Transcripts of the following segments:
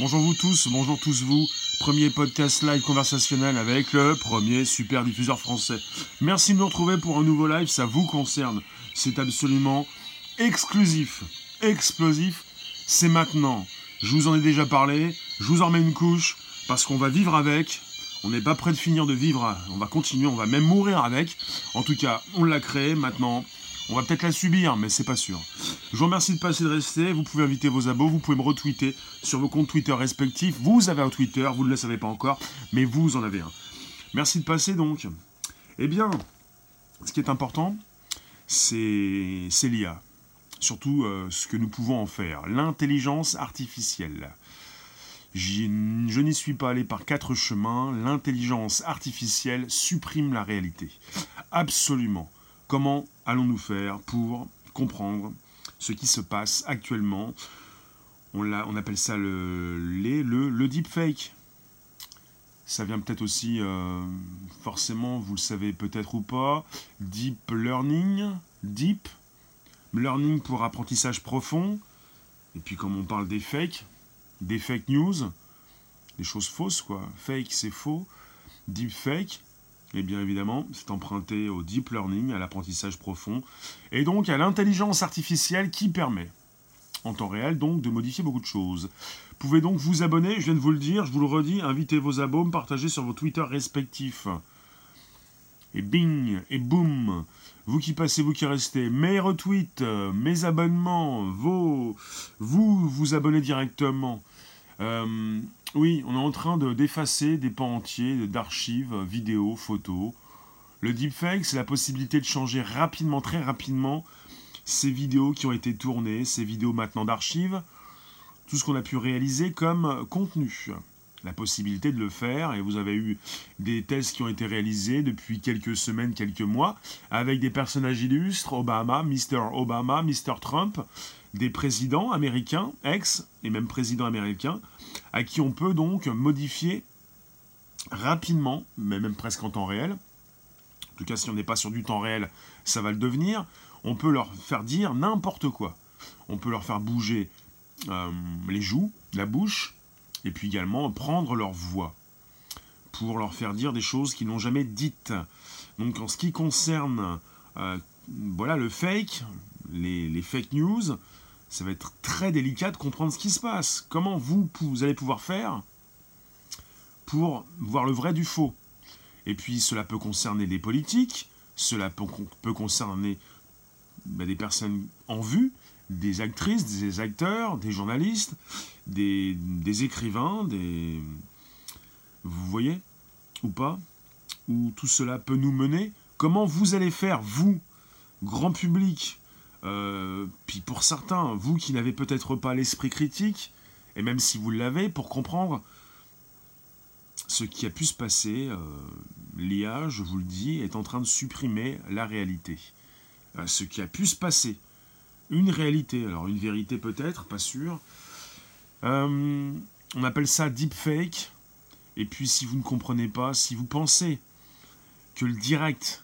Bonjour vous tous, bonjour tous vous. Premier podcast live conversationnel avec le premier super diffuseur français. Merci de nous retrouver pour un nouveau live, ça vous concerne. C'est absolument exclusif, explosif. C'est maintenant. Je vous en ai déjà parlé, je vous en remets une couche, parce qu'on va vivre avec. On n'est pas prêt de finir de vivre, on va continuer, on va même mourir avec. En tout cas, on l'a créé maintenant. On va peut-être la subir, mais c'est pas sûr. Je vous remercie de passer de rester. Vous pouvez inviter vos abos, vous pouvez me retweeter sur vos comptes Twitter respectifs. Vous avez un Twitter, vous ne le savez pas encore, mais vous en avez un. Merci de passer donc. Eh bien, ce qui est important, c'est l'IA. Surtout euh, ce que nous pouvons en faire. L'intelligence artificielle. Je n'y suis pas allé par quatre chemins. L'intelligence artificielle supprime la réalité. Absolument. Comment allons-nous faire pour comprendre ce qui se passe actuellement on, appelle ça le, le, le deepfake. Ça vient peut-être aussi, euh, forcément, vous le savez peut-être ou pas, deep learning, deep learning pour apprentissage profond. Et puis comme on parle des fakes, des fake news, des choses fausses quoi. Fake c'est faux, deep fake, et bien évidemment, c'est emprunté au deep learning, à l'apprentissage profond, et donc à l'intelligence artificielle qui permet, en temps réel, donc de modifier beaucoup de choses. Vous pouvez donc vous abonner, je viens de vous le dire, je vous le redis, invitez vos abos, partagez sur vos Twitter respectifs. Et bing, et boum, vous qui passez, vous qui restez, mes retweets, mes abonnements, vos, vous vous abonnez directement. Euh, oui, on est en train d'effacer des pans entiers d'archives, vidéos, photos. Le deepfake, c'est la possibilité de changer rapidement, très rapidement, ces vidéos qui ont été tournées, ces vidéos maintenant d'archives, tout ce qu'on a pu réaliser comme contenu. La possibilité de le faire, et vous avez eu des tests qui ont été réalisés depuis quelques semaines, quelques mois, avec des personnages illustres, Obama, Mr. Obama, Mr. Trump, des présidents américains, ex et même présidents américains, à qui on peut donc modifier rapidement, mais même presque en temps réel. En tout cas, si on n'est pas sur du temps réel, ça va le devenir. On peut leur faire dire n'importe quoi. On peut leur faire bouger euh, les joues, la bouche, et puis également prendre leur voix pour leur faire dire des choses qu'ils n'ont jamais dites. Donc en ce qui concerne euh, voilà, le fake, les fake news, ça va être très délicat de comprendre ce qui se passe. Comment vous, vous allez pouvoir faire pour voir le vrai du faux? Et puis cela peut concerner les politiques, cela peut, concerner bah, des personnes en vue, des actrices, des acteurs, des journalistes, des, des écrivains, des... Vous voyez Ou pas Où tout cela peut nous mener. Comment vous allez faire, vous, grand public, euh, puis pour certains, vous qui n'avez peut-être pas l'esprit critique, et même si vous l'avez, pour comprendre ce qui a pu se passer, euh, l'IA, je vous le dis, est en train de supprimer la réalité. Euh, ce qui a pu se passer. Une réalité, alors une vérité peut-être, pas sûr. on appelle ça deepfake. Et puis si vous ne comprenez pas, si vous pensez que le direct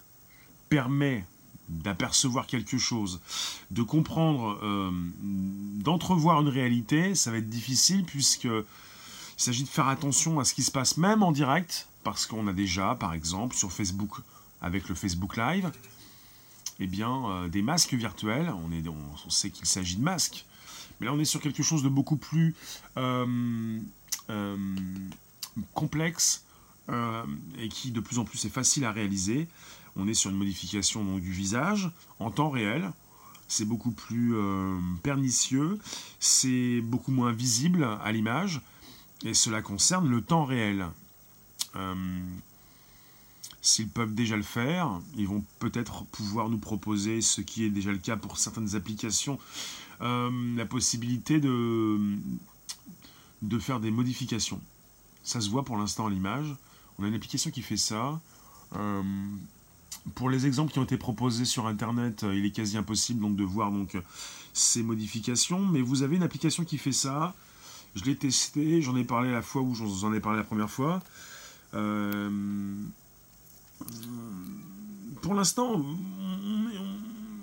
permet d'apercevoir quelque chose, de comprendre, euh, d'entrevoir une réalité, ça va être difficile puisque il s'agit de faire attention à ce qui se passe même en direct, parce qu'on a déjà, par exemple, sur Facebook, avec le Facebook Live, eh bien, euh, des masques virtuels. On, sait qu'il s'agit de masques, mais là, on est sur quelque chose de beaucoup plus euh, complexe et qui de plus en plus est facile à réaliser on est sur une modification donc, du visage en temps réel. C'est beaucoup plus euh, pernicieux, c'est beaucoup moins visible à l'image, et cela concerne le temps réel. Euh, s'ils peuvent déjà le faire, ils vont peut-être pouvoir nous proposer, ce qui est déjà le cas pour certaines applications, euh, la possibilité de, de faire des modifications. Ça se voit pour l'instant à l'image. On a une application qui fait ça pour les exemples qui ont été proposés sur Internet, euh, il est quasi impossible donc de voir donc ces modifications, mais vous avez une application qui fait ça. Je l'ai testé, j'en ai parlé la fois où j'en ai parlé la première fois. Euh, pour l'instant,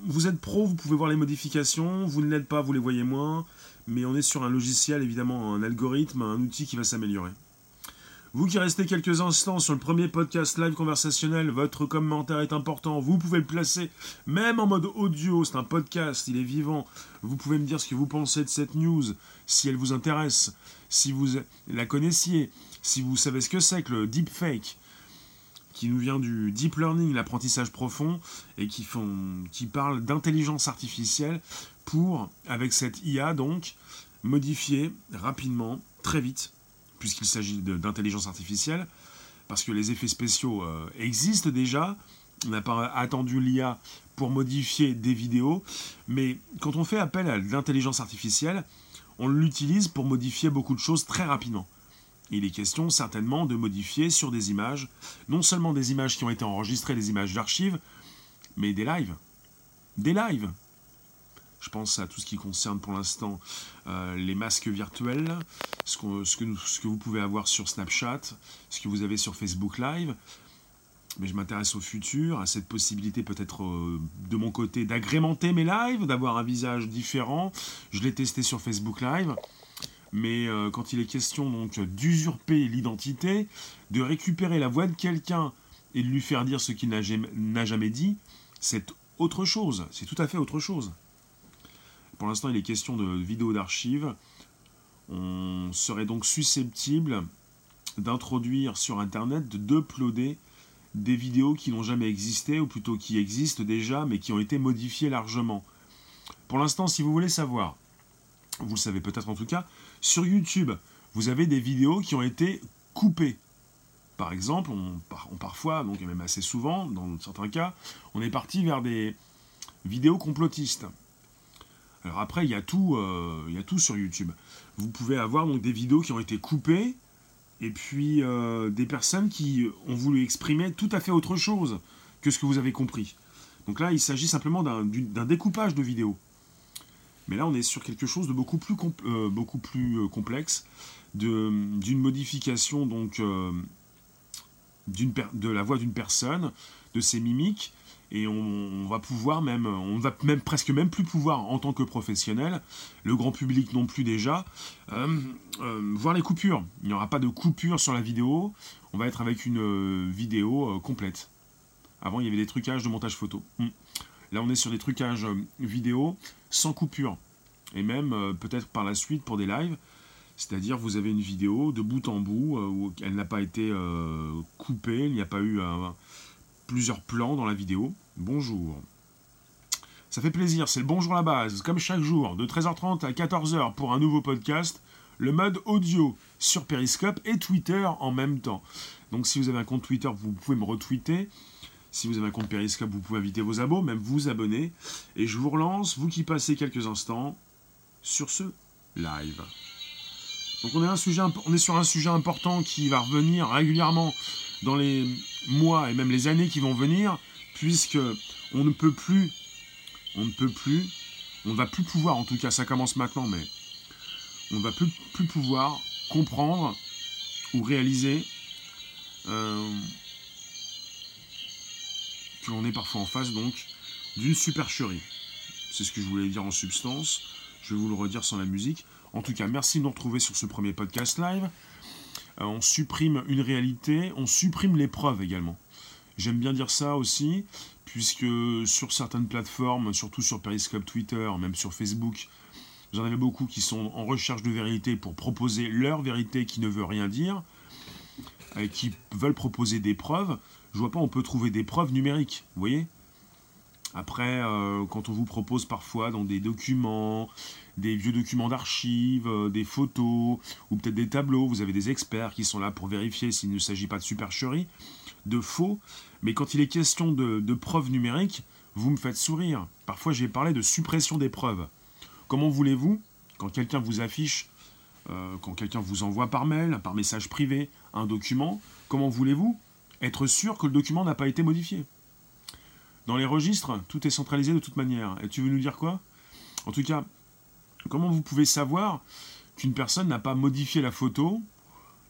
vous êtes pro, vous pouvez voir les modifications, vous ne l'êtes pas, vous les voyez moins, mais on est sur un logiciel, évidemment, un algorithme, un outil qui va s'améliorer. Vous qui restez quelques instants sur le premier podcast live conversationnel, votre commentaire est important, vous pouvez le placer même en mode audio, c'est un podcast, il est vivant. Vous pouvez me dire ce que vous pensez de cette news, si elle vous intéresse, si vous la connaissiez, si vous savez ce que c'est que le deepfake, qui nous vient du deep learning, l'apprentissage profond, et qui, font, qui parle d'intelligence artificielle pour, avec cette IA donc, modifier rapidement, très vite, puisqu'il s'agit d'intelligence artificielle, parce que les effets spéciaux euh, existent déjà. On n'a pas attendu l'IA pour modifier des vidéos, mais quand on fait appel à l'intelligence artificielle, on l'utilise pour modifier beaucoup de choses très rapidement. Il est question certainement de modifier sur des images, non seulement des images qui ont été enregistrées, des images d'archives, mais des lives. Des lives je pense à tout ce qui concerne pour l'instant euh, les masques virtuels, ce, que, vous pouvez avoir sur Snapchat, ce que vous avez sur Facebook Live. Mais je m'intéresse au futur, à cette possibilité peut-être euh, de mon côté d'agrémenter mes lives, d'avoir un visage différent. Je l'ai testé sur Facebook Live. Mais euh, quand il est question donc d'usurper l'identité, de récupérer la voix de quelqu'un et de lui faire dire ce qu'il n'a jamais dit, c'est autre chose. C'est tout à fait autre chose. Pour l'instant, il est question de vidéos d'archives. On serait donc susceptible d'introduire sur Internet, d'uploader des vidéos qui n'ont jamais existé, ou plutôt qui existent déjà, mais qui ont été modifiées largement. Pour l'instant, si vous voulez savoir, vous le savez peut-être en tout cas, sur YouTube, vous avez des vidéos qui ont été coupées. Par exemple, on, parfois, donc même assez souvent, dans certains cas, on est parti vers des vidéos complotistes. Alors après, il y, a tout, euh, y a tout sur YouTube. Vous pouvez avoir donc des vidéos qui ont été coupées, et puis euh, des personnes qui ont voulu exprimer tout à fait autre chose que ce que vous avez compris. Donc là, il s'agit simplement d'un découpage de vidéos. Mais là, on est sur quelque chose de beaucoup plus, euh, beaucoup plus complexe, d'une modification donc de la voix d'une personne, de ses mimiques, et on, va pouvoir même, on va même presque même plus pouvoir en tant que professionnel, le grand public non plus déjà, euh, euh, voir les coupures. Il n'y aura pas de coupure sur la vidéo, on va être avec une euh, vidéo complète. Avant il y avait des trucages de montage photo. Hmm. Là on est sur des trucages vidéo sans coupure. Et même peut-être par la suite pour des lives, c'est-à-dire vous avez une vidéo de bout en bout où elle n'a pas été coupée, il n'y a pas eu un plusieurs plans dans la vidéo. Bonjour. Ça fait plaisir, c'est le bonjour la base, comme chaque jour, de 13h30 à 14h pour un nouveau podcast, le mode audio sur Periscope et Twitter en même temps. Donc si vous avez un compte Twitter, vous pouvez me retweeter. Si vous avez un compte Periscope, vous pouvez inviter vos abos, même vous abonner. Et je vous relance, vous qui passez quelques instants, sur ce live. Donc on est, sur un sujet important qui va revenir régulièrement dans les mois et même les années qui vont venir, puisque on ne peut plus, on ne peut plus, on ne va plus pouvoir, en tout cas ça commence maintenant, mais on ne va plus, plus pouvoir comprendre ou réaliser euh, que l'on est parfois en face donc d'une supercherie. C'est ce que je voulais dire en substance. Je vais vous le redire sans la musique. En tout cas, merci de nous retrouver sur ce premier podcast live. Euh, on supprime une réalité, on supprime les preuves également. J'aime bien dire ça aussi, puisque sur certaines plateformes, surtout sur Periscope, Twitter, même sur Facebook, vous en avez beaucoup qui sont en recherche de vérité pour proposer leur vérité qui ne veut rien dire, et qui veulent proposer des preuves. Je vois pas, on peut trouver des preuves numériques, vous voyez? Après, euh, quand on vous propose parfois dans des documents, des vieux documents d'archives, euh, des photos, ou peut-être des tableaux, vous avez des experts qui sont là pour vérifier s'il ne s'agit pas de supercherie, de faux, mais quand il est question de, preuves numériques, vous me faites sourire. Parfois j'ai parlé de suppression des preuves. Comment voulez-vous, quand quelqu'un vous affiche, euh, quand quelqu'un vous envoie par mail, par message privé, un document, comment voulez-vous être sûr que le document n'a pas été modifié? Dans les registres, tout est centralisé de toute manière. Et tu veux nous dire quoi? En tout cas, comment vous pouvez savoir qu'une personne n'a pas modifié la photo?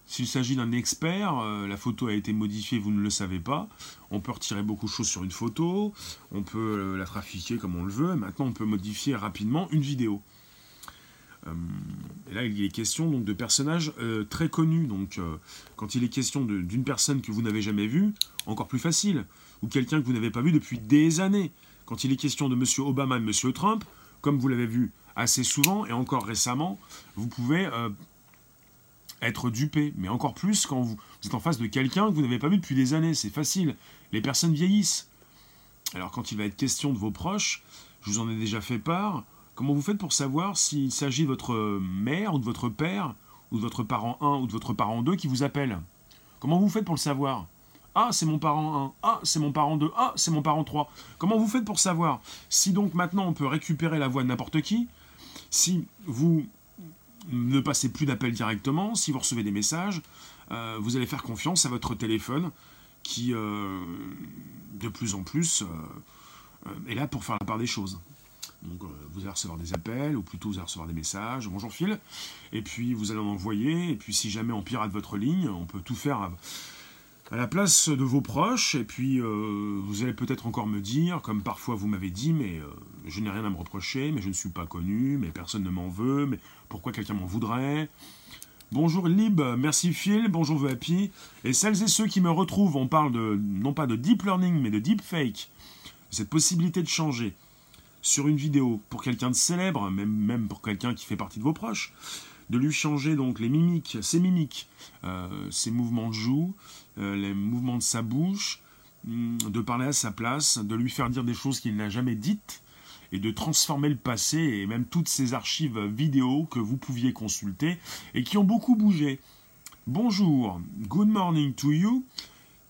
S'il s'agit d'un expert, euh, la photo a été modifiée, vous ne le savez pas. On peut retirer beaucoup de choses sur une photo, on peut euh, la trafiquer comme on le veut. Maintenant, on peut modifier rapidement une vidéo. Euh, et là, il est question donc, de personnages très connus. Donc, quand il est question d'une personne que vous n'avez jamais vue, encore plus facile. Ou quelqu'un que vous n'avez pas vu depuis des années. Quand il est question de M. Obama et M. Trump, comme vous l'avez vu assez souvent et encore récemment, vous pouvez être dupé, mais encore plus quand vous, êtes en face de quelqu'un que vous n'avez pas vu depuis des années. C'est facile. Les personnes vieillissent. Alors quand il va être question de vos proches, je vous en ai déjà fait part, comment vous faites pour savoir s'il s'agit de votre mère ou de votre père ou de votre parent 1 ou de votre parent 2 qui vous appelle Comment vous faites pour le savoir? Ah, c'est mon parent 1. Ah, c'est mon parent 2. Ah, c'est mon parent 3. Comment vous faites pour savoir Si donc maintenant on peut récupérer la voix de n'importe qui, si vous ne passez plus d'appels directement. Si vous recevez des messages, euh, vous allez faire confiance à votre téléphone qui, euh, de plus en plus, euh, est là pour faire la part des choses. Donc vous allez recevoir des appels, ou plutôt vous allez recevoir des messages, bonjour Phil, et puis vous allez en envoyer, et puis si jamais on pirate votre ligne, on peut tout faire à la place de vos proches, et puis euh, vous allez peut-être encore me dire, comme parfois vous m'avez dit, mais euh, je n'ai rien à me reprocher, mais je ne suis pas connu, mais personne ne m'en veut, mais pourquoi quelqu'un m'en voudrait? Bonjour Lib, merci Phil, bonjour Happy, et celles et ceux qui me retrouvent, on parle de, non pas de deep learning, mais de deep fake, cette possibilité de changer sur une vidéo pour quelqu'un de célèbre, même pour quelqu'un qui fait partie de vos proches, de lui changer donc les mimiques, ses mimiques, euh, ses mouvements de joue, euh, les mouvements de sa bouche, hum, de parler à sa place, de lui faire dire des choses qu'il n'a jamais dites, et de transformer le passé et même toutes ces archives vidéo que vous pouviez consulter et qui ont beaucoup bougé. Bonjour, good morning to you.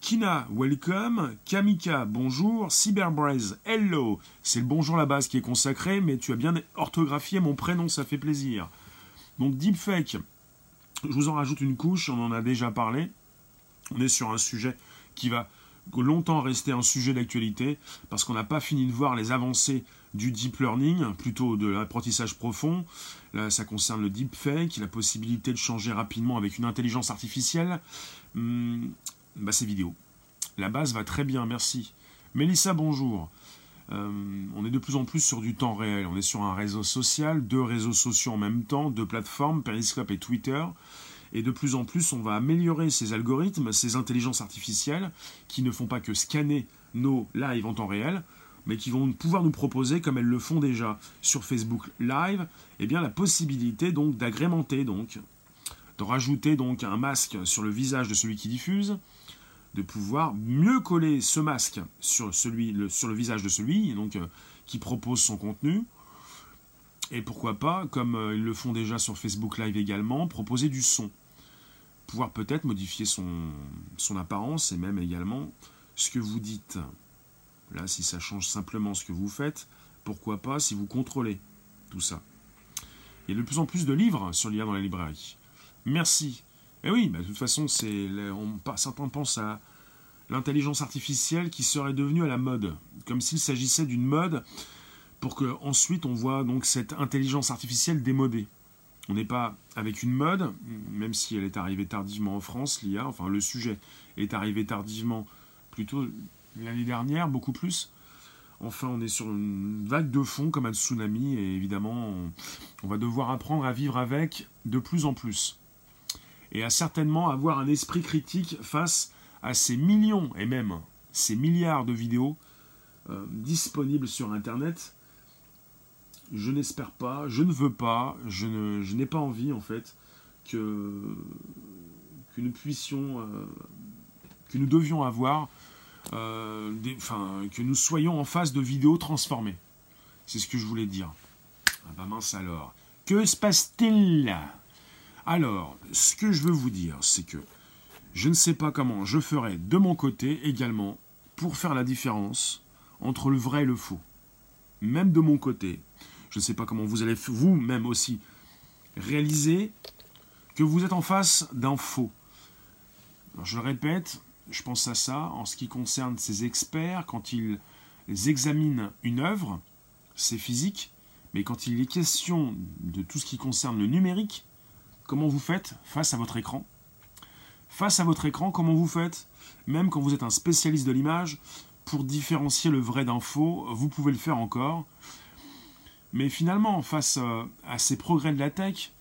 Kina, welcome. Kamika, bonjour. Cyberbraze, hello. C'est le bonjour la base qui est consacré, mais tu as bien orthographié mon prénom, ça fait plaisir. Donc deepfake, je vous en rajoute une couche, on en a déjà parlé. On est sur un sujet qui va longtemps rester un sujet d'actualité parce qu'on n'a pas fini de voir les avancées du deep learning, plutôt de l'apprentissage profond. Là, ça concerne le deepfake, la possibilité de changer rapidement avec une intelligence artificielle. Hum, bah, ces vidéos. La base va très bien, merci. Mélissa, bonjour. Euh, on est de plus en plus sur du temps réel. On est sur un réseau social, deux réseaux sociaux en même temps, deux plateformes, Periscope et Twitter. Et de plus en plus, on va améliorer ces algorithmes, ces intelligences artificielles, qui ne font pas que scanner nos lives en temps réel, mais qui vont pouvoir nous proposer, comme elles le font déjà sur Facebook Live, eh bien la possibilité donc d'agrémenter donc, de rajouter donc un masque sur le visage de celui qui diffuse, de pouvoir mieux coller ce masque sur, celui, le, sur le visage de celui donc, euh, qui propose son contenu. Et pourquoi pas, comme euh, ils le font déjà sur Facebook Live également, proposer du son. Pouvoir peut-être modifier son, son apparence et même également ce que vous dites. Là, si ça change simplement ce que vous faites, pourquoi pas si vous contrôlez tout ça. Il y a de plus en plus de livres sur l'IA dans les librairies. Merci. Eh oui, de toute façon, c'est, certains pensent à l'intelligence artificielle qui serait devenue à la mode, comme s'il s'agissait d'une mode pour que ensuite on voit donc cette intelligence artificielle démodée. On n'est pas avec une mode, même si elle est arrivée tardivement en France, l'IA, enfin le sujet est arrivé tardivement, plutôt l'année dernière, beaucoup plus. Enfin, on est sur une vague de fond comme un tsunami, et évidemment, on va devoir apprendre à vivre avec de plus en plus et à certainement avoir un esprit critique face à ces millions et même ces milliards de vidéos euh, disponibles sur Internet. Je n'espère pas, je ne veux pas, je, n'ai pas envie en fait que, que nous puissions, euh, que nous devions avoir, euh, des, enfin, que nous soyons en face de vidéos transformées. C'est ce que je voulais dire. Ah bah mince alors. Que se passe-t-il? là alors, ce que je veux vous dire, c'est que je ne sais pas comment je ferai de mon côté également pour faire la différence entre le vrai et le faux. Même de mon côté, je ne sais pas comment vous allez vous-même aussi réaliser que vous êtes en face d'un faux. je le répète, je pense à ça en ce qui concerne ces experts quand ils examinent une œuvre, c'est physique, mais quand il est question de tout ce qui concerne le numérique, Comment vous faites face à votre écran face à votre écran, comment vous faites? Même quand vous êtes un spécialiste de l'image, pour différencier le vrai d'un faux, vous pouvez le faire encore. Mais finalement, face euh, à ces progrès de la tech,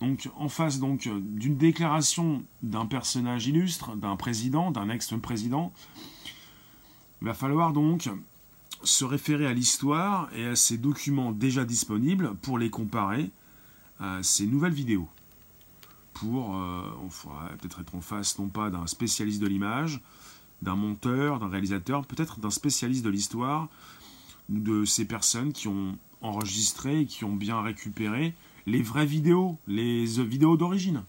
donc en face donc d'une déclaration d'un personnage illustre, d'un président, d'un ex-président, il va falloir donc se référer à l'histoire et à ces documents déjà disponibles pour les comparer à ces nouvelles vidéos. Pour, euh, on peut-être être en face non pas d'un spécialiste de l'image, d'un monteur, d'un réalisateur, peut-être d'un spécialiste de l'histoire, de ces personnes qui ont enregistré et qui ont bien récupéré les vraies vidéos, les vidéos d'origine.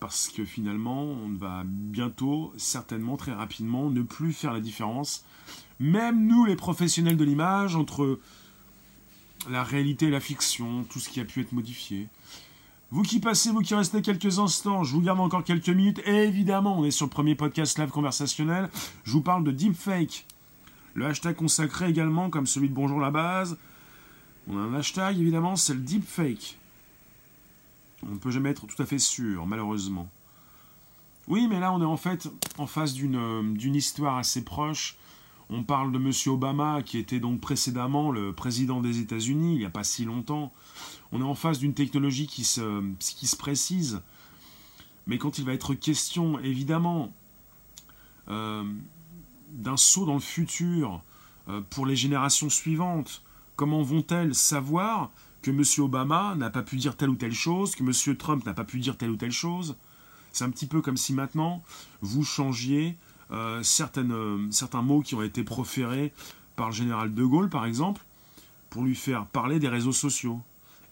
Parce que finalement, on va bientôt, certainement très rapidement, ne plus faire la différence, même nous les professionnels de l'image, entre la réalité et la fiction, tout ce qui a pu être modifié. Vous qui passez, vous qui restez quelques instants, je vous garde encore quelques minutes. Et évidemment, on est sur le premier podcast live conversationnel. Je vous parle de deepfake. Le hashtag consacré également, comme celui de Bonjour la base. On a un hashtag, évidemment, c'est le deepfake. On ne peut jamais être tout à fait sûr, malheureusement. Oui, mais là, on est en fait en face d'une euh, histoire assez proche. On parle de M. Obama, qui était donc précédemment le président des États-Unis, il n'y a pas si longtemps. On est en face d'une technologie qui se, précise. Mais quand il va être question, évidemment, euh, d'un saut dans le futur euh, pour les générations suivantes, comment vont-elles savoir que M. Obama n'a pas pu dire telle ou telle chose, que M. Trump n'a pas pu dire telle ou telle chose? C'est un petit peu comme si maintenant vous changiez euh, certaines, certains mots qui ont été proférés par le général de Gaulle, par exemple, pour lui faire parler des réseaux sociaux.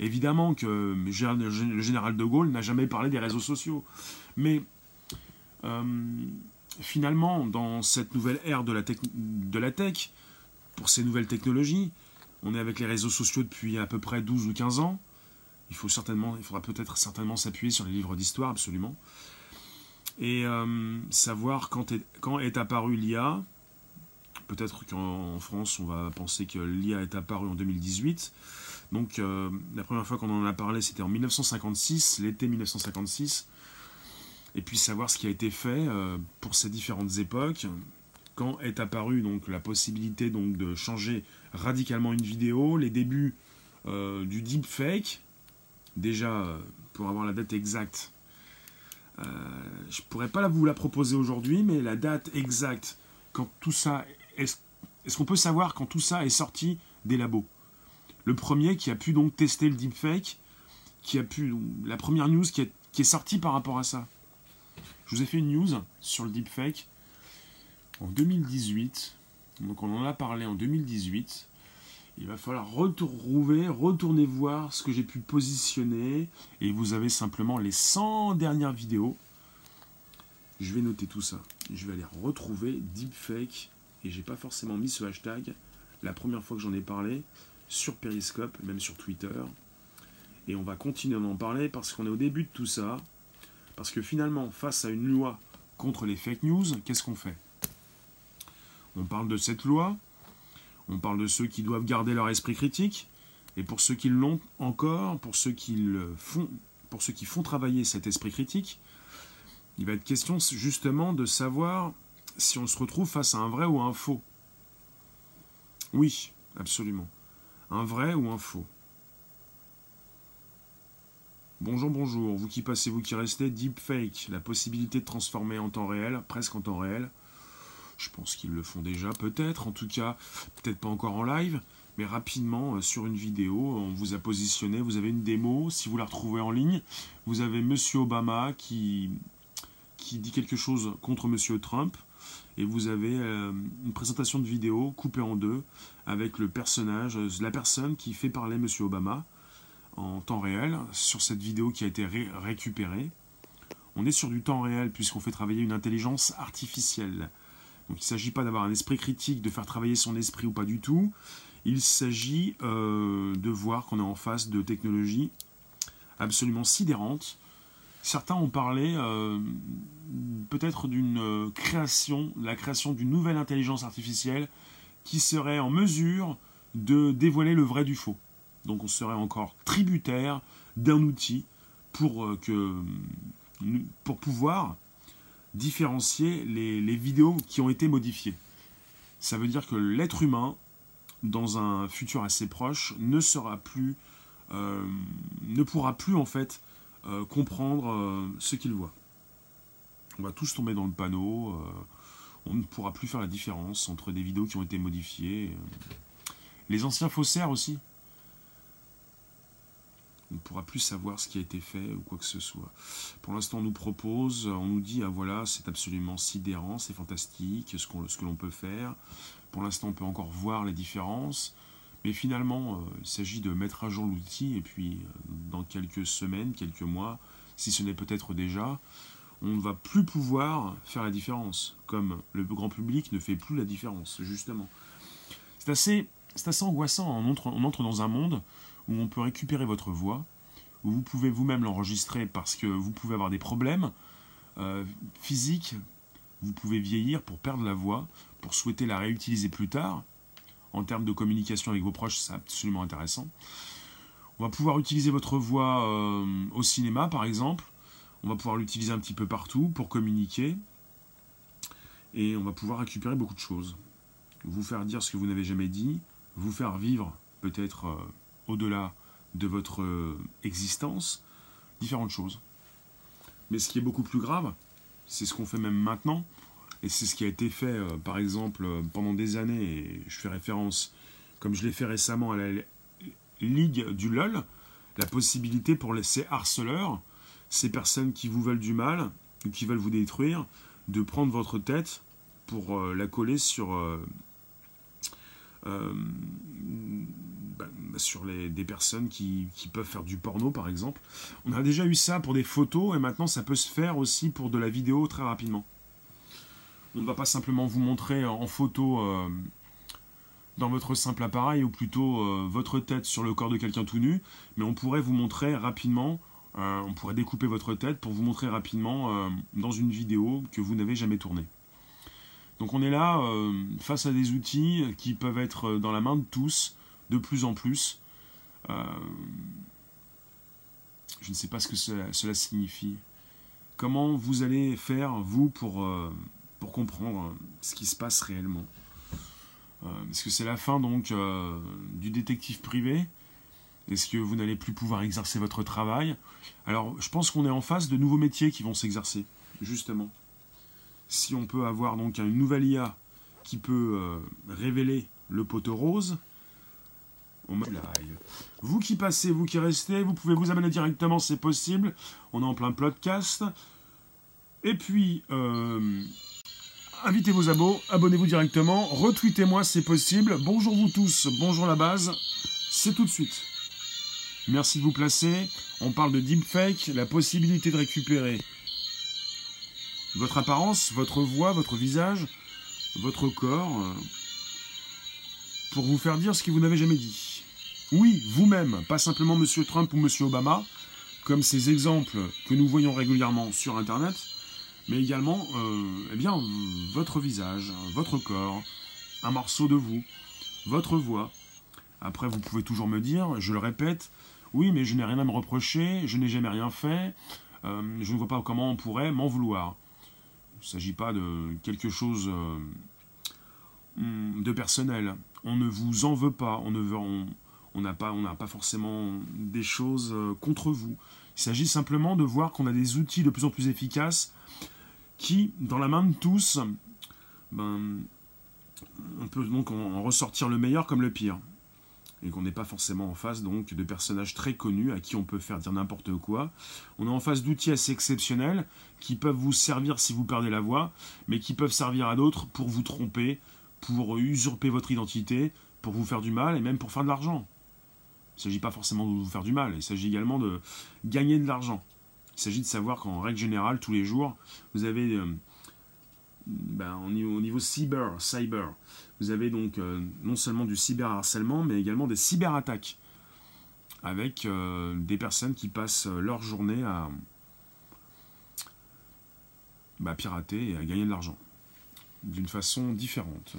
Évidemment que le général de Gaulle n'a jamais parlé des réseaux sociaux. Mais euh, finalement, dans cette nouvelle ère de la, de tech, pour ces nouvelles technologies, on est avec les réseaux sociaux depuis à peu près 12 ou 15 ans. Il, faut certainement, il faudra peut-être certainement s'appuyer sur les livres d'histoire, absolument. Et euh, savoir quand est, quand apparue l'IA. Peut-être qu'en France, on va penser que l'IA est apparue en 2018. Donc euh, la première fois qu'on en a parlé, c'était en 1956, l'été 1956. Et puis savoir ce qui a été fait euh, pour ces différentes époques. Quand est apparue donc la possibilité donc de changer radicalement une vidéo, les débuts du deepfake. Déjà, pour avoir la date exacte, je pourrais pas vous la proposer aujourd'hui, mais la date exacte quand tout ça est-ce qu'on peut savoir quand tout ça est sorti des labos? Le premier qui a pu donc tester le deepfake, qui a pu. La première news qui qui est sortie par rapport à ça. Je vous ai fait une news sur le deepfake en 2018. Donc on en a parlé en 2018. Il va falloir retrouver, retourner voir ce que j'ai pu positionner. Et vous avez simplement les 100 dernières vidéos. Je vais noter tout ça. Je vais aller retrouver deepfake. Et j'ai pas forcément mis ce hashtag la première fois que j'en ai parlé sur Periscope, même sur Twitter. Et on va continuer d'en parler parce qu'on est au début de tout ça. Parce que finalement, face à une loi contre les fake news, qu'est-ce qu'on fait? On parle de cette loi, on parle de ceux qui doivent garder leur esprit critique, et pour ceux qui l'ont encore, pour ceux qui font, font travailler cet esprit critique, il va être question justement de savoir si on se retrouve face à un vrai ou un faux. Oui, absolument. Un vrai ou un faux Bonjour, bonjour, vous qui passez, vous qui restez, deepfake, la possibilité de transformer en temps réel, presque en temps réel. Je pense qu'ils le font déjà, peut-être, en tout cas, peut-être pas encore en live, mais rapidement, euh, sur une vidéo, on vous a positionné, vous avez une démo, si vous la retrouvez en ligne, vous avez Monsieur Obama qui, qui dit quelque chose contre Monsieur Trump, et vous avez euh, une présentation de vidéo coupée en deux avec le personnage, euh, la personne qui fait parler M. Obama en temps réel sur cette vidéo qui a été récupérée. On est sur du temps réel puisqu'on fait travailler une intelligence artificielle. Donc il ne s'agit pas d'avoir un esprit critique, de faire travailler son esprit ou pas du tout. Il s'agit euh, de voir qu'on est en face de technologies absolument sidérantes Certains ont parlé euh, peut-être d'une euh, création, la création d'une nouvelle intelligence artificielle qui serait en mesure de dévoiler le vrai du faux. Donc on serait encore tributaire d'un outil pour, pouvoir différencier les, vidéos qui ont été modifiées. Ça veut dire que l'être humain, dans un futur assez proche, ne sera plus, euh, ne pourra plus en fait euh, comprendre euh, ce qu'il voit. On va tous tomber dans le panneau. on ne pourra plus faire la différence entre des vidéos qui ont été modifiées. Les anciens faussaires aussi, on ne pourra plus savoir ce qui a été fait ou quoi que ce soit. Pour l'instant, on nous propose, on nous dit, ah voilà, c'est absolument sidérant, c'est fantastique, ce, ce que l'on peut faire. Pour l'instant, on peut encore voir les différences. Mais finalement, euh, il s'agit de mettre à jour l'outil et puis euh, dans quelques semaines, quelques mois, si ce n'est peut-être déjà, on ne va plus pouvoir faire la différence, comme le grand public ne fait plus la différence, justement. C'est assez, assez angoissant, on entre, on entre dans un monde où on peut récupérer votre voix, où vous pouvez vous-même l'enregistrer parce que vous pouvez avoir des problèmes euh, physiques, vous pouvez vieillir pour perdre la voix, pour souhaiter la réutiliser plus tard. En termes de communication avec vos proches, c'est absolument intéressant. On va pouvoir utiliser votre voix euh, au cinéma, par exemple. On va pouvoir l'utiliser un petit peu partout pour communiquer. Et on va pouvoir récupérer beaucoup de choses. Vous faire dire ce que vous n'avez jamais dit, vous faire vivre peut-être euh, au-delà de votre euh, existence, différentes choses. Mais ce qui est beaucoup plus grave, c'est ce qu'on fait même maintenant, et c'est ce qui a été fait, euh, par exemple, euh, pendant des années, et je fais référence, comme je l'ai fait récemment à la Ligue du LOL, la possibilité pour ces harceleurs, ces personnes qui vous veulent du mal, ou qui veulent vous détruire, de prendre votre tête pour la coller sur sur des personnes qui, peuvent faire du porno par exemple. On a déjà eu ça pour des photos et maintenant ça peut se faire aussi pour de la vidéo très rapidement. On ne va pas simplement vous montrer en photo euh, dans votre simple appareil ou plutôt euh, votre tête sur le corps de quelqu'un tout nu, mais on pourrait vous montrer rapidement, euh, on pourrait découper votre tête pour vous montrer rapidement dans une vidéo que vous n'avez jamais tournée. Donc on est là face à des outils qui peuvent être dans la main de tous, de plus en plus. Euh, je ne sais pas ce que cela, signifie. Comment vous allez faire, vous, pour, euh, comprendre ce qui se passe réellement euh, Est-ce que c'est la fin, donc, du détective privé? Est-ce que vous n'allez plus pouvoir exercer votre travail? Alors, je pense qu'on est en face de nouveaux métiers qui vont s'exercer, justement. Si on peut avoir, donc, une nouvelle IA qui peut révéler le poteau rose, vous qui passez, vous qui restez, vous pouvez vous abonner directement, c'est possible. On est en plein podcast. Et puis, euh, invitez vos abos, abonnez-vous directement, retweetez-moi, c'est possible. Bonjour vous tous, bonjour la base, c'est tout de suite. Merci de vous placer. On parle de deepfake, la possibilité de récupérer votre apparence, votre voix, votre visage, votre corps, euh, pour vous faire dire ce que vous n'avez jamais dit. Oui, vous-même, pas simplement M. Trump ou M. Obama, comme ces exemples que nous voyons régulièrement sur Internet, mais également euh, eh bien, votre visage, votre corps, un morceau de vous, votre voix. Après, vous pouvez toujours me dire, je le répète, oui, mais je n'ai rien à me reprocher, je n'ai jamais rien fait, euh, je ne vois pas comment on pourrait m'en vouloir. Il ne s'agit pas de quelque chose euh, de personnel. On ne vous en veut pas, on ne veut, on n'a pas, pas forcément des choses euh, contre vous. Il s'agit simplement de voir qu'on a des outils de plus en plus efficaces qui, dans la main de tous, ben, on peut donc en ressortir le meilleur comme le pire. Et qu'on n'est pas forcément en face donc de personnages très connus à qui on peut faire dire n'importe quoi. On est en face d'outils assez exceptionnels qui peuvent vous servir si vous perdez la voix, mais qui peuvent servir à d'autres pour vous tromper, pour usurper votre identité, pour vous faire du mal et même pour faire de l'argent. Il ne s'agit pas forcément de vous faire du mal, il s'agit également de gagner de l'argent. Il s'agit de savoir qu'en règle générale, tous les jours, vous avez, euh, ben, au, niveau, cyber, cyber, vous avez donc euh, non seulement du cyberharcèlement, mais également des cyberattaques, avec euh, des personnes qui passent leur journée à bah, pirater et à gagner de l'argent, d'une façon différente.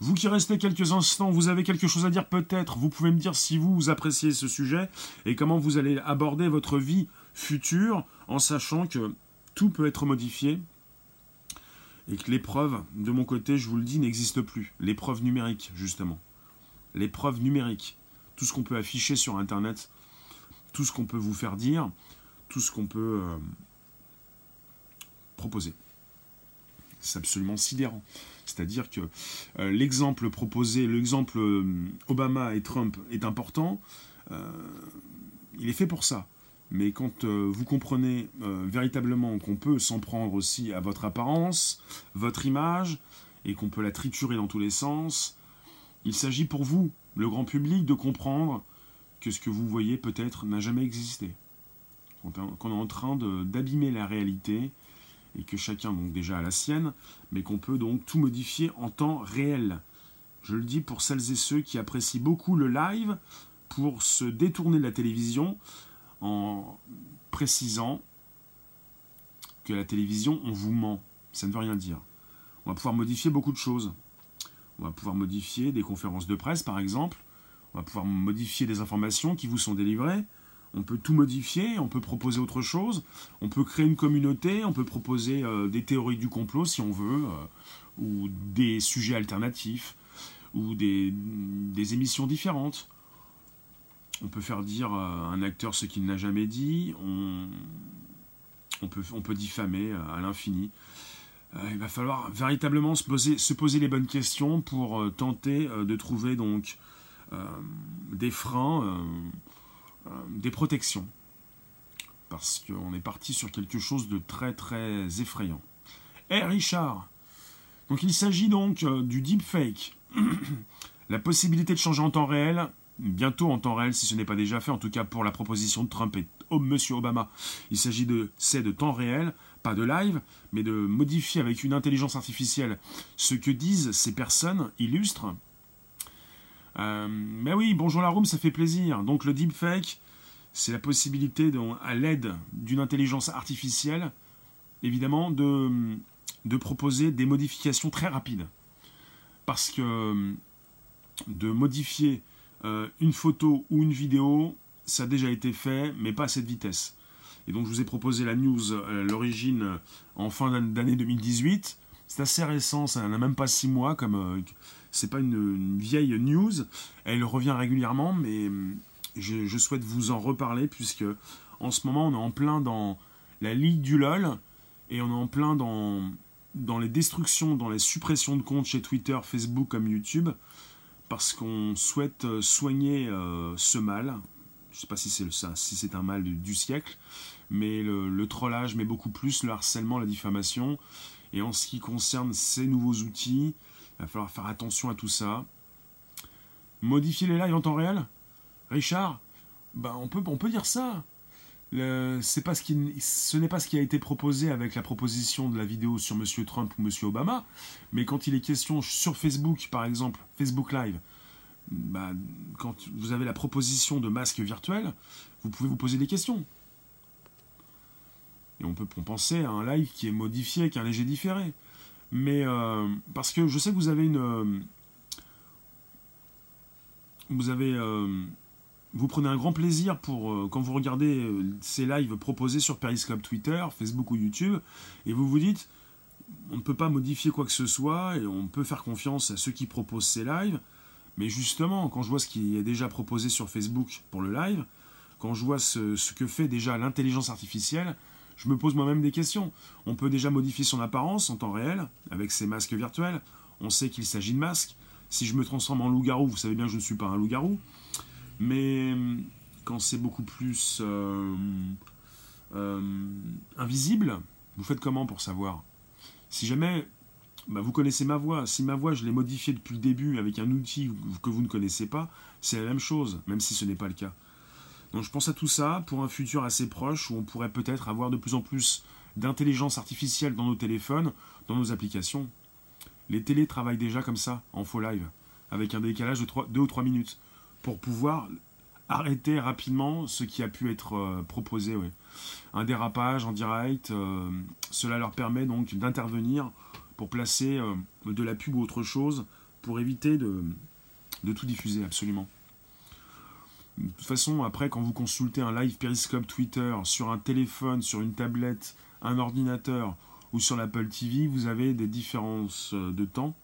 Vous qui restez quelques instants, vous avez quelque chose à dire peut-être? Vous pouvez me dire si vous, appréciez ce sujet et comment vous allez aborder votre vie future en sachant que tout peut être modifié et que l'épreuve, de mon côté, je vous le dis, n'existe plus. L'épreuve numérique, justement. L'épreuve numérique. Tout ce qu'on peut afficher sur Internet, tout ce qu'on peut vous faire dire, tout ce qu'on peut euh, proposer. C'est absolument sidérant. C'est-à-dire que euh, l'exemple proposé, l'exemple euh, Obama et Trump est important. il est fait pour ça. Mais quand euh, vous comprenez euh, véritablement qu'on peut s'en prendre aussi à votre apparence, votre image, et qu'on peut la triturer dans tous les sens, il s'agit pour vous, le grand public, de comprendre que ce que vous voyez peut-être n'a jamais existé. Qu'on est en train d'abîmer la réalité, et que chacun donc déjà a la sienne, mais qu'on peut donc tout modifier en temps réel. Je le dis pour celles et ceux qui apprécient beaucoup le live, pour se détourner de la télévision, en précisant que la télévision, on vous ment. Ça ne veut rien dire. On va pouvoir modifier beaucoup de choses. On va pouvoir modifier des conférences de presse, par exemple. On va pouvoir modifier des informations qui vous sont délivrées. On peut tout modifier, on peut proposer autre chose, on peut créer une communauté, on peut proposer euh, des théories du complot si on veut, euh, ou des sujets alternatifs, ou des émissions différentes on peut faire dire à un acteur ce qu'il n'a jamais dit, on, peut, on peut diffamer à l'infini. Euh, il va falloir véritablement se poser, se poser les bonnes questions pour euh, tenter euh, de trouver donc des freins, des protections. Parce qu'on est parti sur quelque chose de très très effrayant. Eh Richard Donc il s'agit donc du deepfake. La possibilité de changer en temps réel bientôt en temps réel si ce n'est pas déjà fait, en tout cas pour la proposition de Trump et oh, Monsieur Obama. Il s'agit de c'est de temps réel, pas de live, mais de modifier avec une intelligence artificielle ce que disent ces personnes illustres. Euh, mais oui, bonjour la ça fait plaisir. Donc le deepfake, c'est la possibilité, à l'aide d'une intelligence artificielle, évidemment, de, proposer des modifications très rapides. Parce que de modifier euh, une photo ou une vidéo, ça a déjà été fait, mais pas à cette vitesse. Et donc je vous ai proposé la news, euh, l'origine en fin d'année 2018. C'est assez récent, ça n'a même pas six mois, comme c'est pas une, vieille news. Elle revient régulièrement, mais je, je, souhaite vous en reparler puisque en ce moment on est en plein dans la ligue du LOL et on est en plein dans, dans les destructions, dans les suppressions de comptes chez Twitter, Facebook comme YouTube parce qu'on souhaite euh, soigner euh, ce mal. Je ne sais pas si c'est ça, si c'est un mal du, siècle, mais le, trollage, mais beaucoup plus le harcèlement, la diffamation. Et en ce qui concerne ces nouveaux outils, il va falloir faire attention à tout ça. Modifier les lives en temps réel? Richard? Ben, on, peut, on peut dire ça pas ce, qui, n'est pas ce qui a été proposé avec la proposition de la vidéo sur M. Trump ou M. Obama, mais quand il est question sur Facebook, par exemple, Facebook Live, bah, quand vous avez la proposition de masque virtuel, vous pouvez vous poser des questions. Et on peut penser à un live qui est modifié avec un léger différé. Mais euh, parce que je sais que vous avez une. Euh, vous avez. Euh, vous prenez un grand plaisir pour quand vous regardez ces lives proposés sur Periscope Twitter, Facebook ou YouTube, et vous vous dites, on ne peut pas modifier quoi que ce soit, et on peut faire confiance à ceux qui proposent ces lives, mais justement, quand je vois ce qui est déjà proposé sur Facebook pour le live, quand je vois ce que fait déjà l'intelligence artificielle, je me pose moi-même des questions. On peut déjà modifier son apparence en temps réel, avec ces masques virtuels, on sait qu'il s'agit de masques. Si je me transforme en loup-garou, vous savez bien que je ne suis pas un loup-garou, mais euh, quand c'est beaucoup plus euh, euh, invisible, vous faites comment pour savoir? Si jamais bah, vous connaissez ma voix, si ma voix je l'ai modifiée depuis le début avec un outil que vous ne connaissez pas, c'est la même chose, même si ce n'est pas le cas. Donc je pense à tout ça pour un futur assez proche où on pourrait peut-être avoir de plus en plus d'intelligence artificielle dans nos téléphones, dans nos applications. Les télés travaillent déjà comme ça, en faux live, avec un décalage de 2 ou 3 minutes pour pouvoir arrêter rapidement ce qui a pu être euh, proposé. Un dérapage en direct, euh, cela leur permet donc d'intervenir pour placer euh, de la pub ou autre chose pour éviter de tout diffuser absolument. De toute façon, après, quand vous consultez un live Periscope Twitter sur un téléphone, sur une tablette, un ordinateur, ou sur l'Apple TV, vous avez des différences euh, de temps.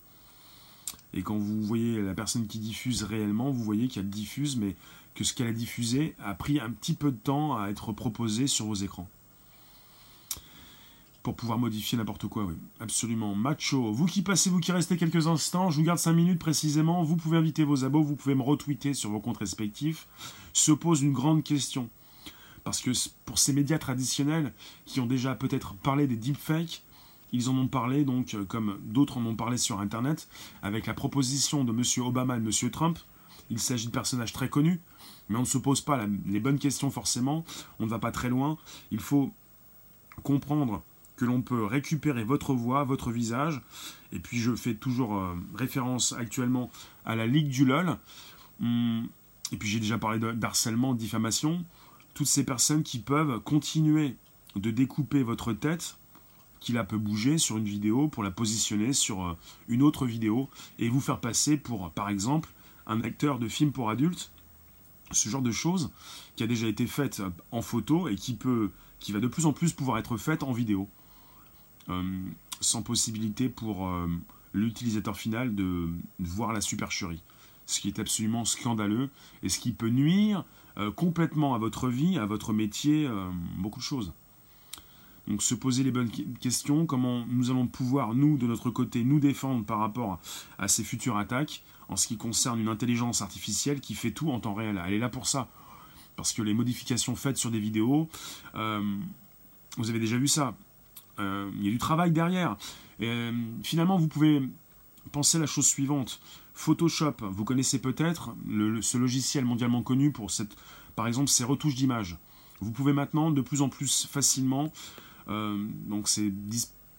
Et quand vous voyez la personne qui diffuse réellement, vous voyez qu'elle diffuse, mais que ce qu'elle a diffusé a pris un petit peu de temps à être proposé sur vos écrans. Pour pouvoir modifier n'importe quoi, oui. Absolument. Macho. Vous qui passez, vous qui restez quelques instants, je vous garde 5 minutes précisément. Vous pouvez inviter vos abos, vous pouvez me retweeter sur vos comptes respectifs. Se pose une grande question. Parce que pour ces médias traditionnels qui ont déjà peut-être parlé des deepfakes, ils en ont parlé, donc, euh, comme d'autres en ont parlé sur Internet, avec la proposition de M. Obama et M. Trump. Il s'agit de personnages très connus, mais on ne se pose pas les bonnes questions forcément. On ne va pas très loin. Il faut comprendre que l'on peut récupérer votre voix, votre visage. Et puis je fais toujours euh, référence actuellement à la Ligue du LOL. Hum, et puis j'ai déjà parlé d'harcèlement, de diffamation toutes ces personnes qui peuvent continuer de découper votre tête, qui la peut bouger sur une vidéo pour la positionner sur euh, une autre vidéo et vous faire passer pour, par exemple, un acteur de film pour adultes. Ce genre de choses qui a déjà été faite en photo et qui peut, qui va de plus en plus pouvoir être faite en vidéo, euh, sans possibilité pour euh, l'utilisateur final de voir la supercherie. Ce qui est absolument scandaleux et ce qui peut nuire euh, complètement à votre vie, à votre métier, euh, beaucoup de choses. Donc se poser les bonnes questions, comment nous allons pouvoir, nous, de notre côté, nous défendre par rapport à ces futures attaques, en ce qui concerne une intelligence artificielle qui fait tout en temps réel. Elle est là pour ça. Parce que les modifications faites sur des vidéos, euh, vous avez déjà vu ça. Il y a du travail derrière. Et, finalement, vous pouvez penser la chose suivante. Photoshop, vous connaissez peut-être ce logiciel mondialement connu pour cette, par exemple ces retouches d'images. Vous pouvez maintenant de plus en plus facilement, euh, donc c'est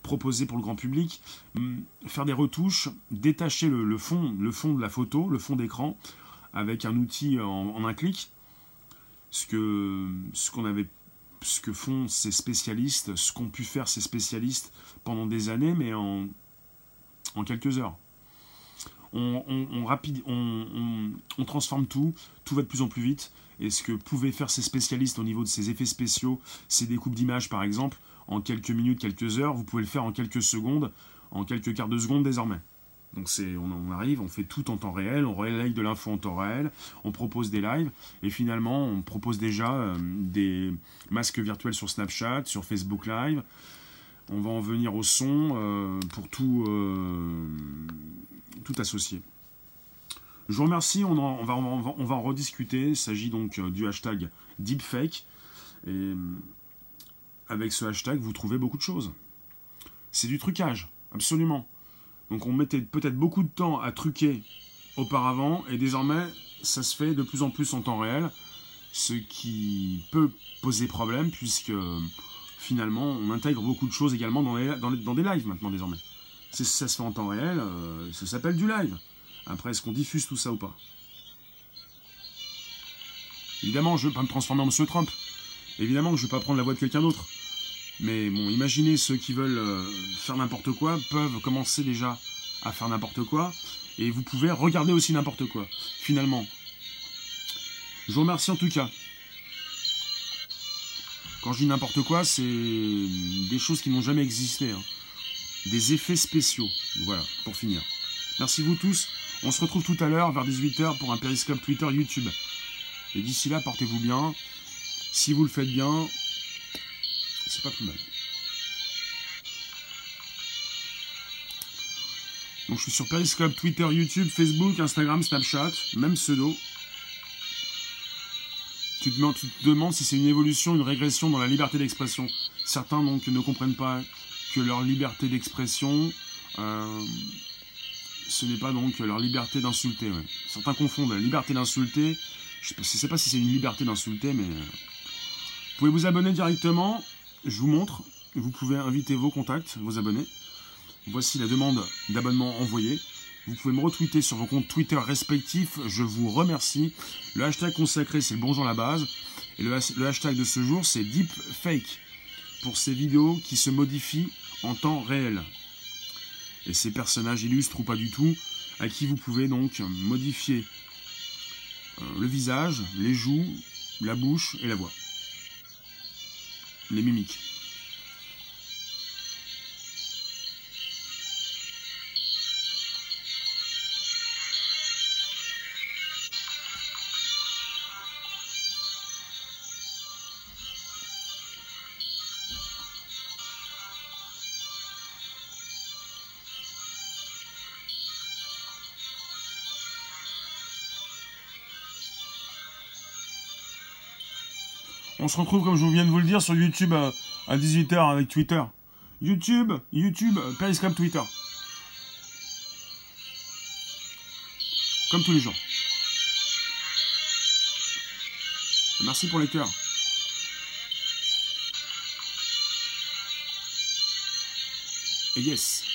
proposé pour le grand public, hum, faire des retouches, détacher le, fond, le fond de la photo, le fond d'écran, avec un outil en, un clic. Ce que, ce qu'on avait ce que font ces spécialistes, ce qu'ont pu faire ces spécialistes pendant des années, mais en, en quelques heures on, on, transforme tout, tout va de plus en plus vite. Et ce que pouvaient faire ces spécialistes au niveau de ces effets spéciaux, ces découpes d'images par exemple, en quelques minutes, quelques heures, vous pouvez le faire en quelques secondes, en quelques quarts de seconde désormais. Donc c'est, on, arrive, on fait tout en temps réel, on relaye de l'info en temps réel, on propose des lives, et finalement on propose déjà euh, des masques virtuels sur Snapchat, sur Facebook Live. On va en venir au son euh, pour tout, euh, associé. Je vous remercie, on, on, va, on, va, en rediscuter. Il s'agit donc du hashtag deepfake. Et avec ce hashtag, vous trouvez beaucoup de choses. C'est du trucage, absolument. Donc on mettait peut-être beaucoup de temps à truquer auparavant, et désormais, ça se fait de plus en plus en temps réel, ce qui peut poser problème, puisque finalement, on intègre beaucoup de choses également dans, des lives maintenant désormais ça se fait en temps réel, euh, ça s'appelle du live. Après, est-ce qu'on diffuse tout ça ou pas? Évidemment, je ne veux pas me transformer en Monsieur Trump. Évidemment je ne veux pas prendre la voix de quelqu'un d'autre. Mais bon, imaginez ceux qui veulent euh, faire n'importe quoi peuvent commencer déjà à faire n'importe quoi. Et vous pouvez regarder aussi n'importe quoi, finalement. Je vous remercie en tout cas. Quand je dis n'importe quoi, c'est des choses qui n'ont jamais existé. Hein des effets spéciaux. Voilà, pour finir. Merci vous tous. On se retrouve tout à l'heure vers 18h pour un périscope Twitter YouTube. Et d'ici là, portez-vous bien. Si vous le faites bien, c'est pas plus mal. Donc je suis sur Periscope, Twitter, YouTube, Facebook, Instagram, Snapchat, même pseudo. Tu te, demandes, si c'est une évolution, une régression dans la liberté d'expression. Certains donc ne comprennent pas que leur liberté d'expression, euh, ce n'est pas donc leur liberté d'insulter. Certains confondent la liberté d'insulter. Je ne sais pas si c'est une liberté d'insulter, mais... Euh, vous pouvez vous abonner directement? Je vous montre. Vous pouvez inviter vos contacts, vos abonnés. Voici la demande d'abonnement envoyée. Vous pouvez me retweeter sur vos comptes Twitter respectifs. Je vous remercie. Le hashtag consacré, c'est bonjour la base. Et le, le hashtag de ce jour, c'est deepfake. Pour ces vidéos qui se modifient en temps réel. Et ces personnages illustres ou pas du tout, à qui vous pouvez donc modifier euh, le visage, les joues, la bouche et la voix. Les mimiques. On se retrouve, comme je viens de vous le dire, sur YouTube à, à 18h avec Twitter. YouTube, YouTube, Periscope, Twitter. Comme tous les jours. Merci pour les cœurs. Et yes.